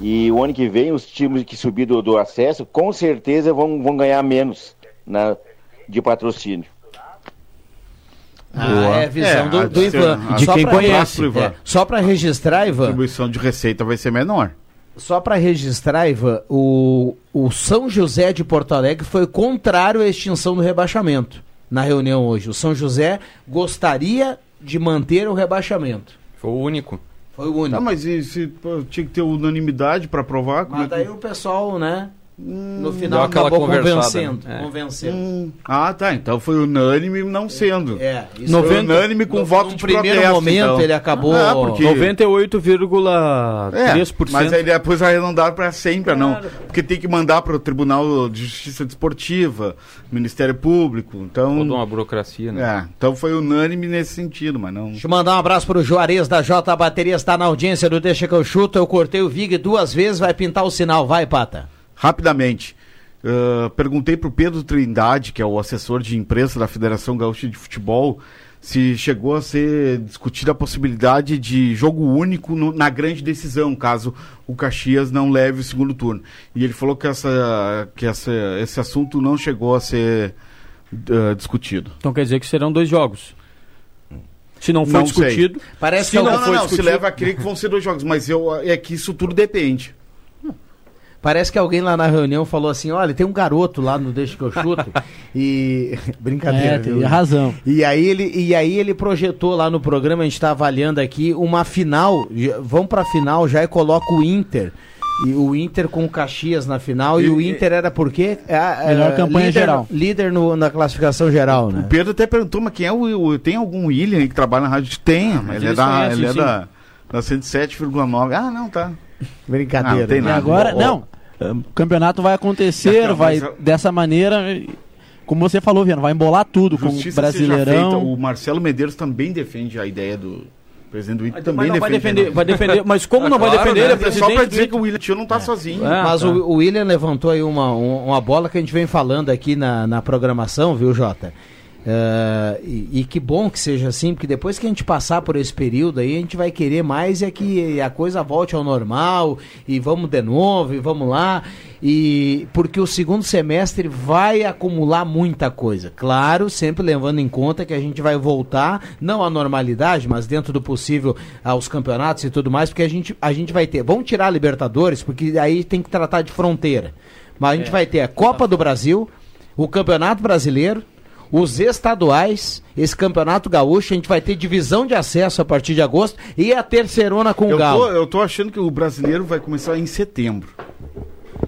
E o ano que vem, os times que subir do, do acesso, com certeza vão, vão ganhar menos na, de patrocínio. Ah, é a visão É, do, a- do Ivan. de Só quem pra- conhece. é, Ivan. só para registrar, A Ivan, distribuição de receita vai ser menor. só para registrar, Ivan, o, o São José de Porto Alegre foi contrário à extinção do rebaixamento na reunião hoje. O São José gostaria de manter o rebaixamento. Foi o único. Foi o único. Ah, mas e se pô, tinha que ter unanimidade para aprovar? Como Mas é que- daí o pessoal, né, no Deu final aquela acabou conversada, convencendo. né? É. convencendo. Hum, Ah, tá. Então foi unânime não sendo. É, isso Foi 90 unânime com no- voto num de primeiro protesto, momento então. ele acabou- Ah, porque... 98,3%. É, mas aí depois arredondaram para sempre, não. Porque tem que mandar para o Tribunal de Justiça Desportiva, Ministério Público. Então, Toda uma burocracia, né? é, então foi unânime nesse sentido, mas não. Deixa eu mandar um abraço pro Juarez da J Baterias, tá na audiência do Deixa que eu chuto. Eu cortei o Vig duas vezes, vai pintar o sinal. Vai, Pata. Rapidamente. ah, perguntei para o Pedro Trindade, que é o assessor de imprensa da Federação Gaúcha de Futebol, se chegou a ser discutida a possibilidade de jogo único no- na grande decisão, caso o Caxias não leve o segundo turno. E ele falou que, essa, que essa, esse assunto não chegou a ser ah, discutido. Então quer dizer que serão dois jogos. Se não for Não sei. discutido. Parece se que não, não, não, não, se discutido. leva a crer que vão ser dois jogos, mas eu, é que isso tudo depende. Parece que alguém lá na reunião falou assim: olha, tem um garoto lá no Deixa que eu chuto. e. Brincadeira. É, tem viu? razão. E aí, ele, e aí ele projetou lá no programa, a gente está avaliando aqui, uma final. Vamos pra final já e coloca o Inter. E o Inter com o Caxias na final. E, E- o Inter era por quê? É, Melhor é, campanha líder, geral. Líder no- na classificação geral, né? O Pedro até perguntou, mas quem é o, o- Tem algum William aí que trabalha na rádio? Tem, mas ele é da, conhecem, ele é sim. da, da 107,9. Ah, não, tá. Brincadeira. Ah, não tem né? E nada. agora, Ó, não, o campeonato vai acontecer, Não, vai eu- dessa maneira, como você falou, Viano, vai embolar tudo com o Justiça Brasileirão. feita, o Marcelo Medeiros também defende a ideia do presidente do Inter. também Mas não vai defende defender, a- vai defender, mas como Ah, não vai claro, defender, né? ele é É presidente Só do dizer que o William Tio não tá sozinho. É. Mas tá. o, o William levantou aí uma, um- uma bola que a gente vem falando aqui na, na programação, viu, Jota? Eh, e, e que bom que seja assim, porque depois que a gente passar por esse período aí, a gente vai querer mais é que a coisa volte ao normal e vamos de novo e vamos lá. E porque o segundo semestre vai acumular muita coisa. Claro, sempre levando em conta que a gente vai voltar, não à normalidade, mas dentro do possível aos campeonatos e tudo mais, porque a gente, a gente vai ter. Vamos tirar a Libertadores, porque aí tem que tratar de fronteira. Mas a gente vai ter a Copa do Brasil, o Campeonato Brasileiro, os estaduais, esse Campeonato Gaúcho, a gente vai ter divisão de acesso a partir de agosto e a terceirona com o Eu Galo. tô, eu tô achando que o brasileiro vai começar em setembro.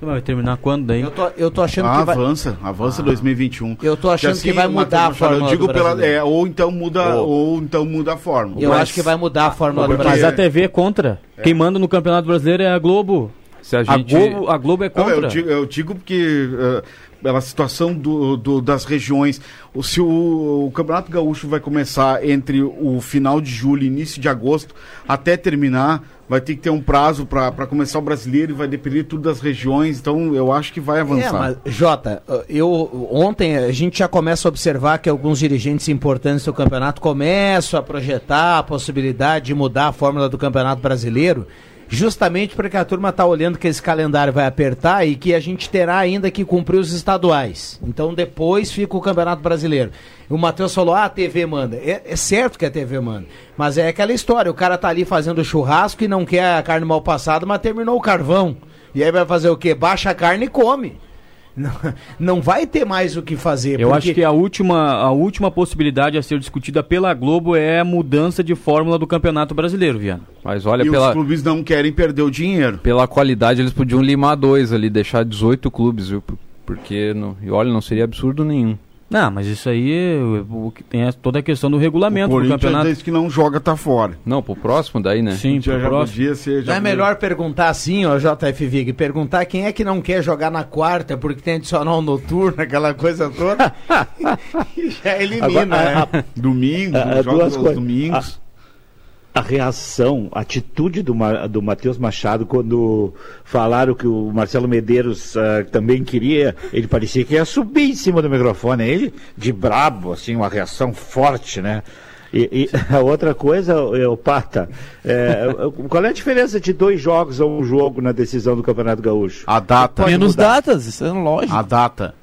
Vai terminar quando daí? Eu tô, eu tô achando Ah, que vai. avança, avança 20achando. Eu tô achando que vai o mudar a fórmula Eu digo do pela, é, ou então muda, ou então muda a fórmula. Eu Mas- acho que vai mudar a fórmula Mas a TV é contra. Quem manda no Campeonato Brasileiro é a Globo. Se a gente- A Globo, a Globo é Não, contra. eu, digo, eu digo porque eh, pela situação do, do- das regiões, o, se o, o Campeonato Gaúcho vai começar entre o final de julho e início de agosto até terminar, vai ter que ter um prazo para começar o brasileiro e vai depender tudo das regiões, então eu acho que vai É, avançar. mas, Jota, eu ontem a gente já começa a observar que alguns dirigentes importantes do campeonato começam a projetar a possibilidade de mudar a fórmula do campeonato brasileiro, justamente porque a turma está olhando que esse calendário vai apertar e que a gente terá ainda que cumprir os estaduais. Então depois fica o campeonato brasileiro. O Matheus falou: ah, a TV manda. É, é certo que a TV manda. Mas é aquela história: o cara tá ali fazendo churrasco e não quer a carne mal passada, mas terminou o carvão. E aí vai fazer o quê? Baixa a carne e come. Não, não vai ter mais o que fazer. Eu porque- acho que a última, a última possibilidade a ser discutida pela Globo é a mudança de fórmula do Campeonato Brasileiro, Viana. Mas olha, e pela, os clubes não querem perder o dinheiro. pela qualidade eles podiam limar dois ali, deixar 18 clubes, viu? Por- Porque, não, e olha, não seria absurdo nenhum. Não, mas isso aí o, o que tem é toda a questão do regulamento o do campeonato. desde que não joga tá fora. Não, pro próximo daí, né? Sim, Já, pro já próximo. podia ser. Já Não é melhor perguntar assim, ó, JF Vig, perguntar quem é que não quer jogar na quarta porque tem adicional noturno, aquela coisa toda. e já elimina, Agora, né? Domingo, Ah, joga duas aos coisas. domingos. a reação, a atitude do, Ma- do Matheus Machado quando falaram que o Marcelo Medeiros ah, também queria, ele parecia que ia subir em cima do microfone, ele de brabo, assim, uma reação forte, né? E, e a outra coisa, o Pata, é, qual é a diferença de dois jogos ou um jogo na decisão do Campeonato Gaúcho? A data. Pode Menos mudar. datas, isso é lógico. A data.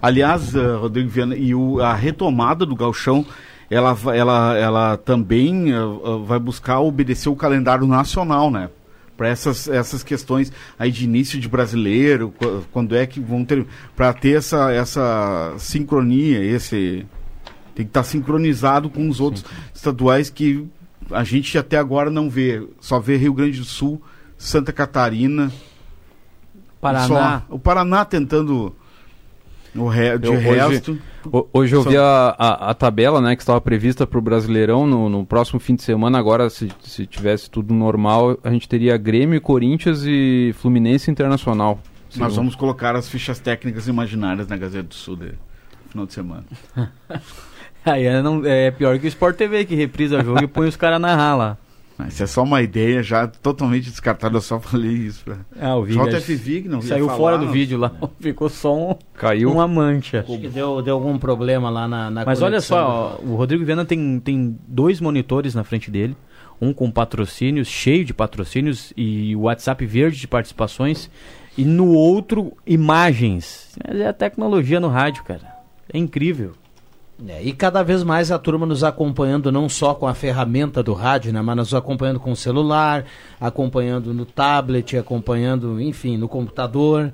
Aliás, eh, Rodrigo Viana, e o- a retomada do galchão, ela, ela, ela também eh, vai buscar obedecer o calendário nacional, né? Para essas, essas questões aí de início de brasileiro, qu- quando é que vão ter. Para ter essa, essa sincronia, esse. Tem que estar sincronizado com os outros estaduais que a gente até agora não vê. Só vê Rio Grande do Sul, Santa Catarina. Paraná. Só. O Paraná tentando o re... de Eu hoje- resto. Ho- Hoje eu São- vi a, a, a tabela né, que estava prevista para o Brasileirão no, no próximo fim de semana. Agora, se, se tivesse tudo normal, a gente teria Grêmio, Corinthians e Fluminense Internacional. Nós Sim. vamos colocar as fichas técnicas imaginárias na Gazeta do Sul de final de semana. Aí é, não- é pior que o Sport TV que reprisa o jogo e põe os caras a narrar lá. Mas Isso é só uma ideia já totalmente descartada. Eu só falei isso. Pra... Ah, o Vig JF Vig não saiu falar, fora do não. vídeo lá, ficou só um, Caiu. uma mancha. Acho que deu, deu algum problema lá na, na Mas olha só, ó, o Rodrigo Viana tem, tem dois monitores na frente dele, um com patrocínios, cheio de patrocínios e o WhatsApp verde de participações, e no outro imagens. Mas é a tecnologia no rádio, cara. É incrível. É, e cada vez mais a turma nos acompanhando não só com a ferramenta do rádio, né, mas nos acompanhando com o celular, acompanhando no tablet, acompanhando, enfim, no computador.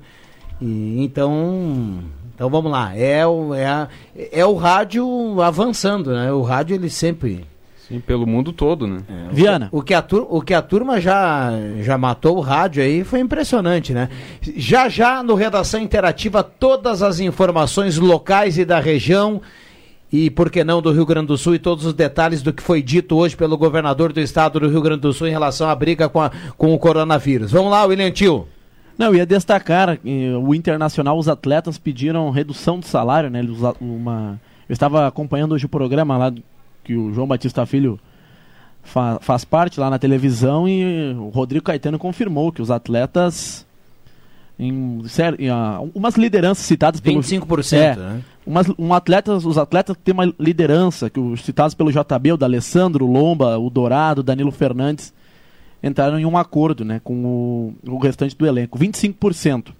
E, então, então vamos lá. É o, é, a- é o rádio avançando, né? O rádio ele sempre Sim, pelo mundo todo, né? Viana. o que a, tur- o que a turma já, já matou o rádio aí foi impressionante, né? Já já no Redação Interativa, todas as informações locais e da região. E por que não do Rio Grande do Sul e todos os detalhes do que foi dito hoje pelo governador do estado do Rio Grande do Sul em relação à briga com, a- com o coronavírus. Vamos lá, William Tio. Não, eu ia destacar, eh, o Internacional, os atletas pediram redução de salário, né? Uma... Eu estava acompanhando hoje o programa lá que o João Batista Filho fa- faz parte lá na televisão e o Rodrigo Caetano confirmou que os atletas em, sério, em, ah, umas lideranças citadas pelo 25%, É, né? Umas, um atleta, os atletas que têm uma liderança, que os citados pelo JB, o da Alessandro, o Lomba, o Dourado, o Danilo Fernandes, entraram em um acordo, né, com o, o restante do elenco, 25%.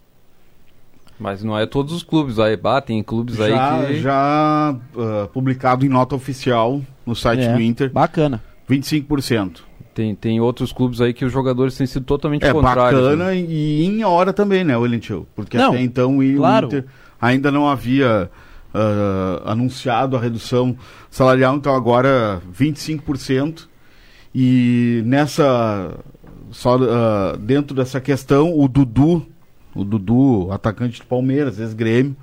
Mas não é todos os clubes aí, batem em clubes aí Já, que... já ah, publicado em nota oficial no site É, do Inter. Bacana. 25%. Tem, tem outros clubes aí que os jogadores têm sido totalmente É contrários. bacana né? e em hora também, né, William Tio? Porque Não, até então e claro. o Inter ainda não havia ah, anunciado a redução salarial, então agora 25%. E nessa só ah, dentro dessa questão, o Dudu, o Dudu, atacante do Palmeiras, ex-Grêmio,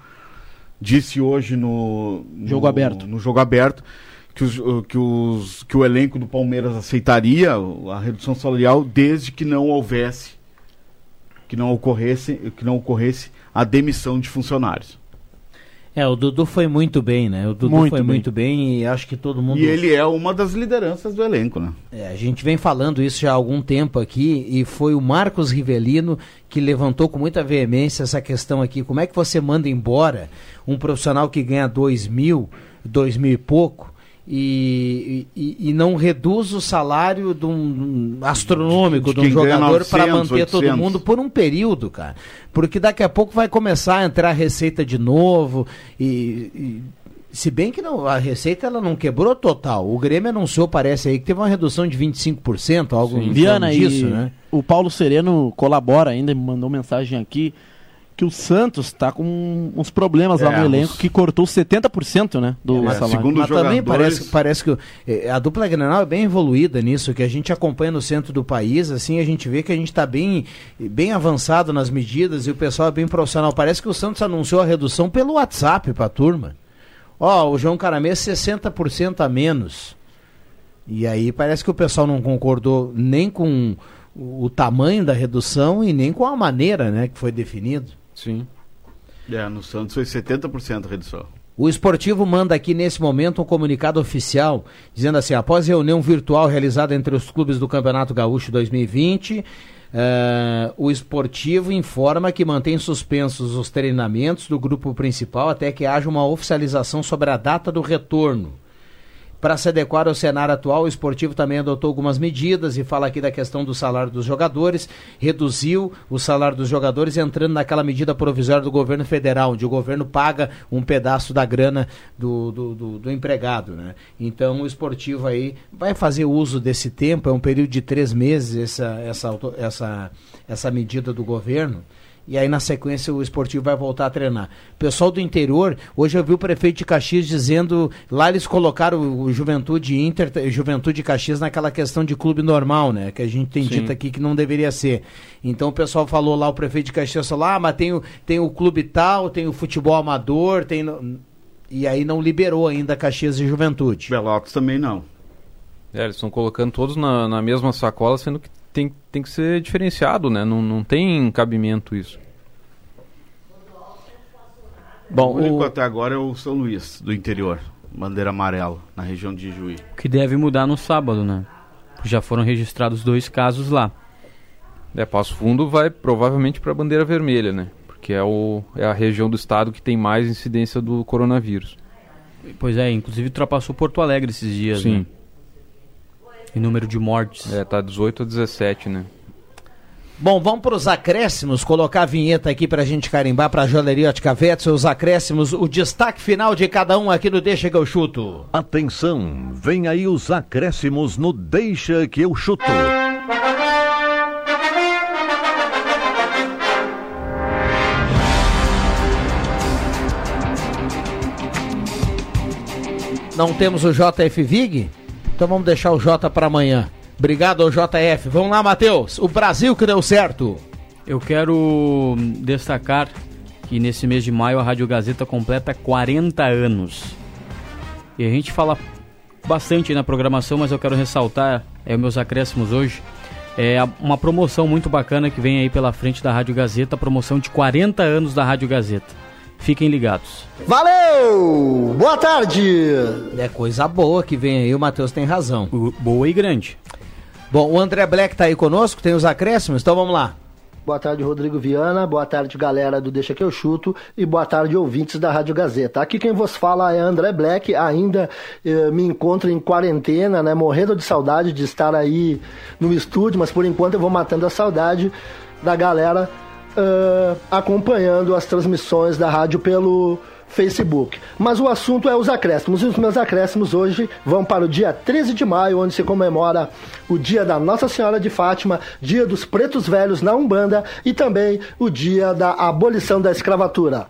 disse hoje no, no Jogo aberto. no jogo aberto que, os, uh, que, os, que o elenco do Palmeiras aceitaria a redução salarial desde que não houvesse que não ocorresse que não ocorresse a demissão de funcionários. É, o Dudu foi muito bem, né? O Dudu Muito foi bem. muito bem e acho que todo mundo. E ele é uma das lideranças do elenco, né? É, a gente vem falando isso já há algum tempo aqui e foi o Marcos Rivelino que levantou com muita veemência essa questão aqui. Como é que você manda embora um profissional que ganha dois mil, dois mil e pouco e, e, e não reduz o salário de um astronômico De de, um jogador para 900, manter todo 800. mundo por um período, cara. Porque daqui a pouco vai começar a entrar receita de novo e- e se bem que não, a receita ela não quebrou total. O Grêmio anunciou, parece aí, que teve uma redução de 25%, algo em torno Viana disso, e né? o Paulo Sereno colabora ainda, me mandou mensagem aqui que o Santos está com uns problemas lá É, no elenco os- que cortou 70%, né, do Mas, salário. mas também parece, parece que eh, a dupla Grenal é bem evoluída nisso, que a gente acompanha no centro do país, assim, a gente vê que a gente está bem, bem avançado nas medidas e o pessoal é bem profissional. Parece que o Santos anunciou a redução pelo WhatsApp para a turma. Ó, o João Caramês 60% a menos. E aí parece que o pessoal não concordou nem com o o tamanho da redução e nem com a maneira, né, que foi definido. Sim. É, no Santos foi 70% a redução. O esportivo manda aqui nesse momento um comunicado oficial dizendo assim: após reunião virtual realizada entre os clubes do Campeonato Gaúcho 2020, eh, o esportivo informa que mantém suspensos os treinamentos do grupo principal até que haja uma oficialização sobre a data do retorno. Para se adequar ao cenário atual, o esportivo também adotou algumas medidas e fala aqui da questão do salário dos jogadores, reduziu o salário dos jogadores entrando naquela medida provisória do governo federal, onde o governo paga um pedaço da grana do, do, do- do empregado. Né? Então o esportivo aí vai fazer uso desse tempo, é um período de três meses essa, essa, essa, essa medida do governo. E aí, na sequência, o esportivo vai voltar a treinar. Pessoal do interior, hoje eu vi o prefeito de Caxias dizendo. Lá eles colocaram o, Juventude Inter, Juventude Caxias naquela questão de clube normal, né? Que a gente tem Sim. dito aqui que não deveria ser. Então o pessoal falou lá, o prefeito de Caxias falou: ah, mas tem o, tem o clube tal, tem o futebol amador, tem. no-" E aí não liberou ainda Caxias e Juventude. Pelotas também não. É, eles estão colocando todos na, na mesma sacola, sendo que tem, tem que ser diferenciado, né? Não, não tem cabimento isso. Bom, o único até agora é o São Luís, do interior. Bandeira amarela, na região de Juí. Que deve mudar no sábado, né? Já foram registrados dois casos lá. É, Passo Fundo vai provavelmente para a bandeira vermelha, né? Porque é, o, é a região do estado que tem mais incidência do coronavírus. Pois é, inclusive ultrapassou Porto Alegre esses dias, Sim. né? Em número de mortes. É, tá 18 a 17, né? Bom, vamos para os acréscimos, colocar a vinheta aqui para a gente carimbar para a Joalheria Ótica Vetzel, os acréscimos, o destaque final de cada um aqui no Deixa que eu chuto. Atenção, vem aí os acréscimos no Deixa que eu chuto. Não temos o JF Vig? Então vamos deixar o J para amanhã. Obrigado ao JF. Vamos lá, Matheus. O Brasil que deu certo. Eu quero destacar que nesse mês de maio a Rádio Gazeta completa 40 anos. E a gente fala bastante na programação, mas eu quero ressaltar é, meus acréscimos hoje. É uma promoção muito bacana que vem aí pela frente da Rádio Gazeta, promoção de 40 anos da Rádio Gazeta. Fiquem ligados. Valeu! Boa tarde! É coisa boa que vem aí, o Matheus tem razão. Boa e grande. Bom, o André Black tá aí conosco, tem os acréscimos, então vamos lá. Boa tarde, Rodrigo Viana. Boa tarde, galera do Deixa Que Eu Chuto. E boa tarde, ouvintes da Rádio Gazeta. Aqui quem vos fala é André Black. Ainda eh, me encontro em quarentena, né? Morrendo de saudade de estar aí no estúdio, mas por enquanto eu vou matando a saudade da galera uh, acompanhando as transmissões da rádio pelo Facebook. Mas o assunto é os acréscimos. E os meus acréscimos hoje vão para o dia 13 de maio, onde se comemora o dia da Nossa Senhora de Fátima, dia dos pretos velhos na Umbanda e também o dia da abolição da escravatura.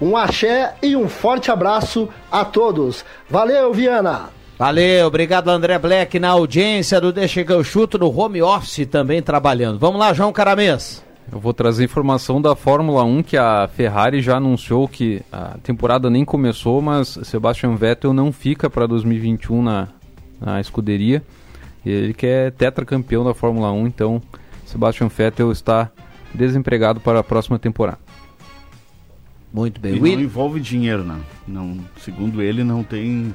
Um axé e um forte abraço a todos. Valeu, Viana! Valeu, obrigado André Black na audiência do Deixa que eu chuto no home office também trabalhando. Vamos lá, João Caramês. Eu vou trazer informação da Fórmula 1 que a Ferrari já anunciou que a temporada nem começou, mas Sebastian Vettel não fica para 2021 na, na escuderia. Ele que é tetracampeão da Fórmula 1, então Sebastian Vettel está desempregado para a próxima temporada. Muito bem. E não envolve dinheiro, né? Não, segundo ele, não tem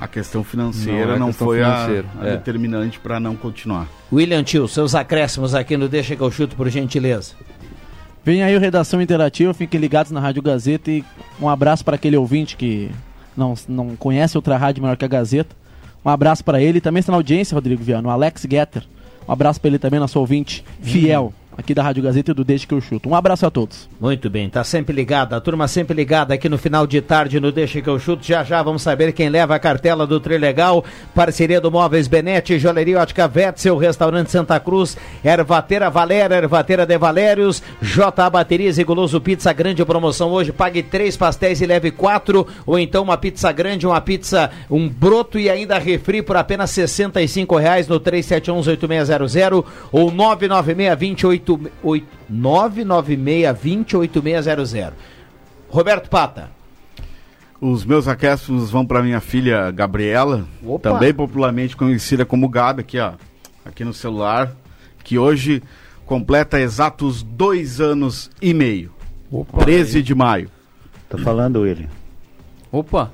a questão financeira, não, Não é não questão foi a, financeira, a é. determinante para não continuar. William Tio, seus acréscimos aqui no Deixa que eu chuto, por gentileza. Vem aí o Redação Interativa, fiquem ligados na Rádio Gazeta e um abraço para aquele ouvinte que não, não conhece outra rádio melhor que a Gazeta. Um abraço para ele, também está na audiência, Rodrigo Viano, o Alex Getter. Um abraço para ele também, nosso ouvinte fiel aqui da Rádio Gazeta e do Deixa que eu chuto. Um abraço a todos. Muito bem, tá sempre ligado, a turma sempre ligada aqui no final de tarde no Deixa que eu chuto. Já já vamos saber quem leva a cartela do Trilegal. Parceria do Móveis Benete, Joalheria Ótica Vetzel, Restaurante Santa Cruz, Ervateira Valéria, Ervateira de Valérios, JA Baterias e Goloso Pizza, grande promoção hoje. Pague três pastéis e leve quatro, ou então uma pizza grande, uma pizza, um broto e ainda refri por apenas 65 reais no 3718600 ou 996 996-208600. Roberto Pata. Os meus acréscimos vão para minha filha Gabriela, Opa. também popularmente conhecida como Gabi, aqui ó, aqui no celular, que hoje completa exatos dois anos e meio. 13 de maio. Tô falando, William. Opa!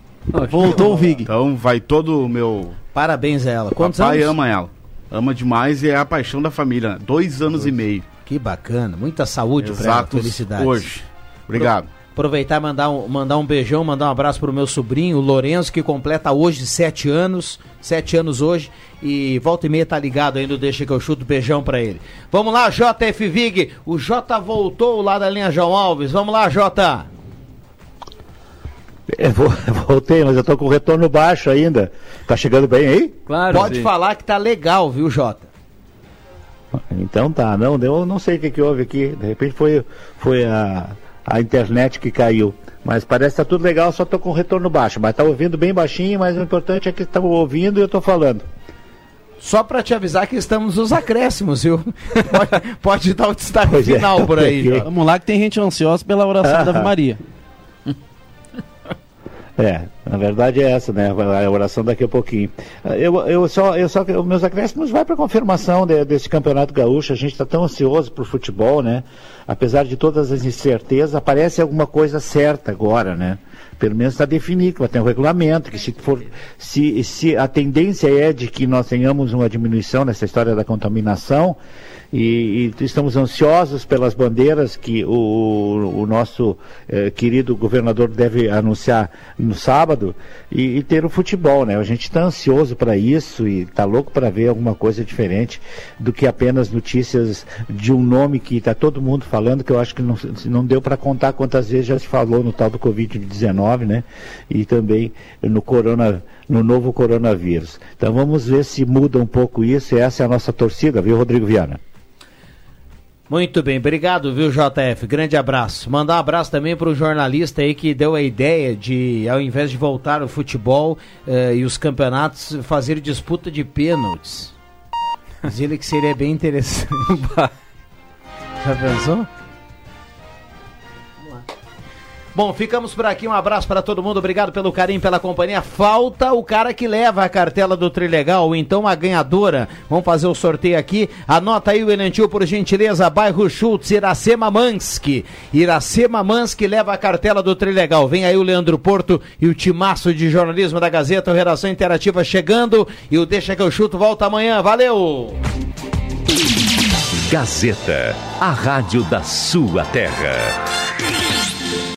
Voltou o Vig. Então vai todo o meu. Parabéns a ela. Quantos Papai anos? ama ela. Ama demais e é a paixão da família. Dois anos e meio. Que bacana. Muita saúde pra ela. Felicidades. hoje. Obrigado. Aproveitar e mandar um, mandar um beijão, mandar um abraço pro meu sobrinho, o Lourenço, que completa hoje sete anos. Sete anos hoje. E volta e meia tá ligado ainda, deixa que eu chuto. Beijão pra ele. Vamos lá, JF Vig. O J voltou lá da linha João Alves. Vamos lá, J. É, voltei, mas eu tô com o retorno baixo ainda. Tá chegando bem aí? Claro. Pode sim. falar que tá legal, viu, Jota? Então tá, não, eu não sei o que, que houve aqui. De repente foi, foi a, a internet que caiu. Mas parece que tá tudo legal, só tô com o retorno baixo. Mas tá ouvindo bem baixinho, mas o importante é que estão ouvindo e eu tô falando. Só pra te avisar que estamos nos acréscimos, viu? Pode, pode dar o destaque Pois é, final por aí. Vamos lá que tem gente ansiosa pela oração da Ave Maria. É, na verdade é essa, né? A oração daqui a pouquinho. Eu, eu só, eu só, os meus acréscimos vai para confirmação de- desse campeonato gaúcho. A gente está tão ansioso pro futebol, né? Apesar de todas as incertezas, aparece alguma coisa certa agora, né? Pelo menos está definido, vai ter um regulamento, que se for, se, se a tendência é de que nós tenhamos uma diminuição nessa história da contaminação, e, e estamos ansiosos pelas bandeiras que o, o nosso eh, querido governador deve anunciar no sábado, e, e ter o futebol, né? A gente está ansioso para isso e está louco para ver alguma coisa diferente do que apenas notícias de um nome que está todo mundo falando, que eu acho que não, não deu para contar quantas vezes já se falou no tal do Covid-19, né? E também no corona, no novo coronavírus. Então vamos ver se muda um pouco isso, essa é a nossa torcida, viu, Rodrigo Viana? Muito bem, obrigado, viu, JF? Grande abraço. Mandar um abraço também para o jornalista aí que deu a ideia de, ao invés de voltar o futebol eh, e os campeonatos, fazer disputa de pênaltis. Diz ele que seria bem interessante. Já pensou? Bom, ficamos por aqui. Um abraço para todo mundo. Obrigado pelo carinho, pela companhia. Falta o cara que leva a cartela do Trilegal, então a ganhadora. Vamos fazer o sorteio aqui. Anota aí o Enantil, por gentileza. Bairro Schultz, Iracema Mansky. Iracema Mansky leva a cartela do Trilegal. Vem aí o Leandro Porto e o timaço de jornalismo da Gazeta, o Redação Interativa chegando. E o Deixa que eu chuto volta amanhã. Valeu! Gazeta, a rádio da sua terra.